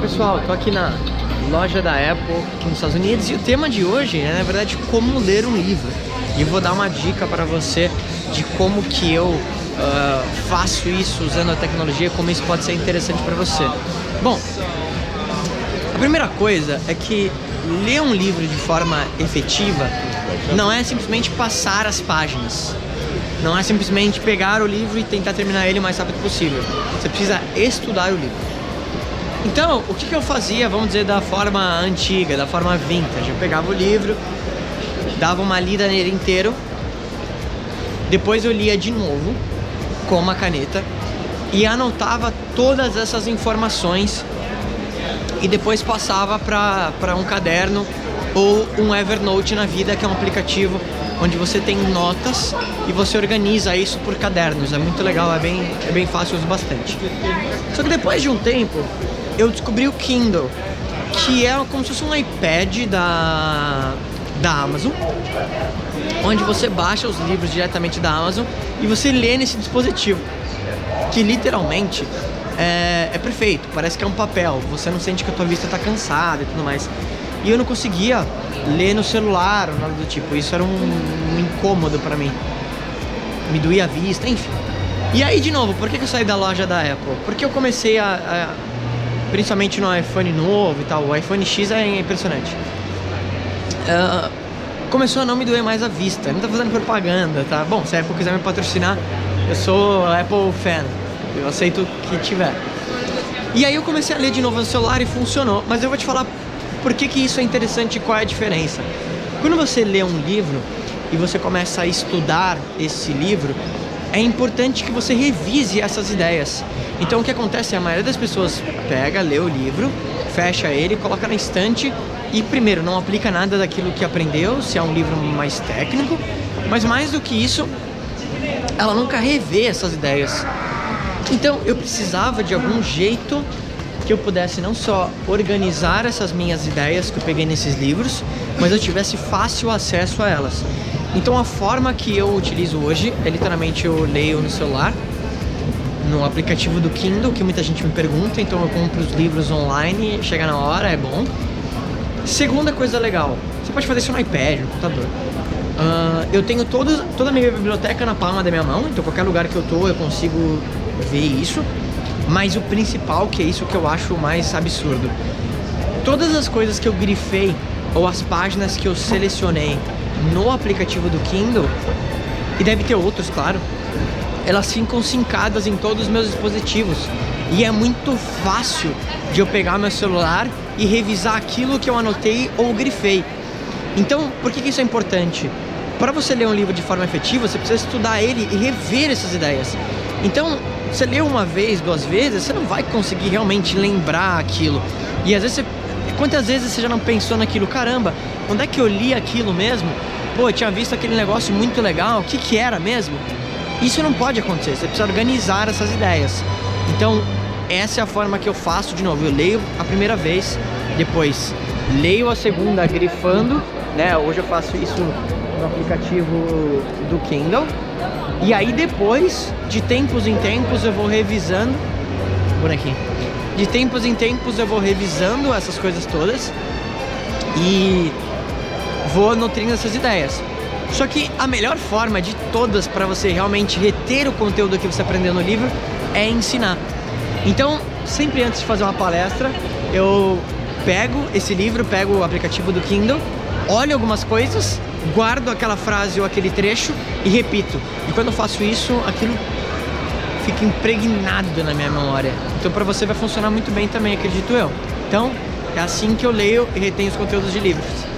pessoal, tô aqui na loja da Apple aqui nos Estados Unidos e o tema de hoje é na verdade como ler um livro. E vou dar uma dica para você de como que eu uh, faço isso usando a tecnologia, como isso pode ser interessante para você. Bom, a primeira coisa é que ler um livro de forma efetiva não é simplesmente passar as páginas. Não é simplesmente pegar o livro e tentar terminar ele o mais rápido possível. Você precisa estudar o livro. Então, o que, que eu fazia, vamos dizer, da forma antiga, da forma vintage? Eu pegava o livro, dava uma lida nele inteiro, depois eu lia de novo com uma caneta e anotava todas essas informações e depois passava para um caderno ou um Evernote na vida, que é um aplicativo onde você tem notas e você organiza isso por cadernos. É muito legal, é bem, é bem fácil, uso bastante. Só que depois de um tempo, eu descobri o Kindle, que é como se fosse um iPad da, da Amazon, onde você baixa os livros diretamente da Amazon e você lê nesse dispositivo, que literalmente é, é perfeito, parece que é um papel, você não sente que a tua vista está cansada e tudo mais. E eu não conseguia ler no celular ou nada do tipo, isso era um, um incômodo para mim. Me doía a vista, enfim. E aí, de novo, por que, eu saí da loja da Apple? Porque eu comecei a, a principalmente no iPhone novo e tal. O iPhone X é impressionante. Uh, começou a não me doer mais a vista. Não tá fazendo propaganda, tá? Bom, se a Apple quiser me patrocinar, eu sou Apple fan. Eu aceito que tiver. E aí eu comecei a ler de novo no celular e funcionou. Mas eu vou te falar por que, que isso é interessante e qual é a diferença. Quando você lê um livro e você começa a estudar esse livro, é importante que você revise essas ideias. Então o que acontece é a maioria das pessoas pega, lê o livro, fecha ele, coloca na estante e primeiro não aplica nada daquilo que aprendeu, se é um livro mais técnico, mas mais do que isso, ela nunca revê essas ideias. Então eu precisava de algum jeito que eu pudesse não só organizar essas minhas ideias que eu peguei nesses livros, mas eu tivesse fácil acesso a elas. Então a forma que eu utilizo hoje é literalmente eu leio no celular, no aplicativo do Kindle, que muita gente me pergunta, então eu compro os livros online, chega na hora, é bom. Segunda coisa legal, você pode fazer isso no iPad, no computador. Uh, eu tenho todo, toda a minha biblioteca na palma da minha mão, então qualquer lugar que eu tô eu consigo ver isso. Mas o principal, que é isso que eu acho mais absurdo, todas as coisas que eu grifei ou as páginas que eu selecionei no aplicativo do Kindle, e deve ter outros, claro, elas ficam sincadas em todos os meus dispositivos. E é muito fácil de eu pegar meu celular e revisar aquilo que eu anotei ou grifei. Então, por que, que isso é importante? Para você ler um livro de forma efetiva, você precisa estudar ele e rever essas ideias. Então, você lê uma vez, duas vezes, você não vai conseguir realmente lembrar aquilo. E às vezes você Quantas vezes você já não pensou naquilo? Caramba, onde é que eu li aquilo mesmo? Pô, eu tinha visto aquele negócio muito legal, o que, que era mesmo? Isso não pode acontecer, você precisa organizar essas ideias. Então, essa é a forma que eu faço de novo. Eu leio a primeira vez, depois leio a segunda grifando, né? Hoje eu faço isso no aplicativo do Kindle. E aí depois, de tempos em tempos, eu vou revisando. Bonequinho de tempos em tempos eu vou revisando essas coisas todas e vou nutrindo essas ideias. Só que a melhor forma de todas para você realmente reter o conteúdo que você aprendeu no livro é ensinar. Então, sempre antes de fazer uma palestra, eu pego esse livro, pego o aplicativo do Kindle, olho algumas coisas, guardo aquela frase ou aquele trecho e repito. E quando eu faço isso, aquilo fica impregnado na minha memória. Então para você vai funcionar muito bem também, acredito eu. Então, é assim que eu leio e retenho os conteúdos de livros.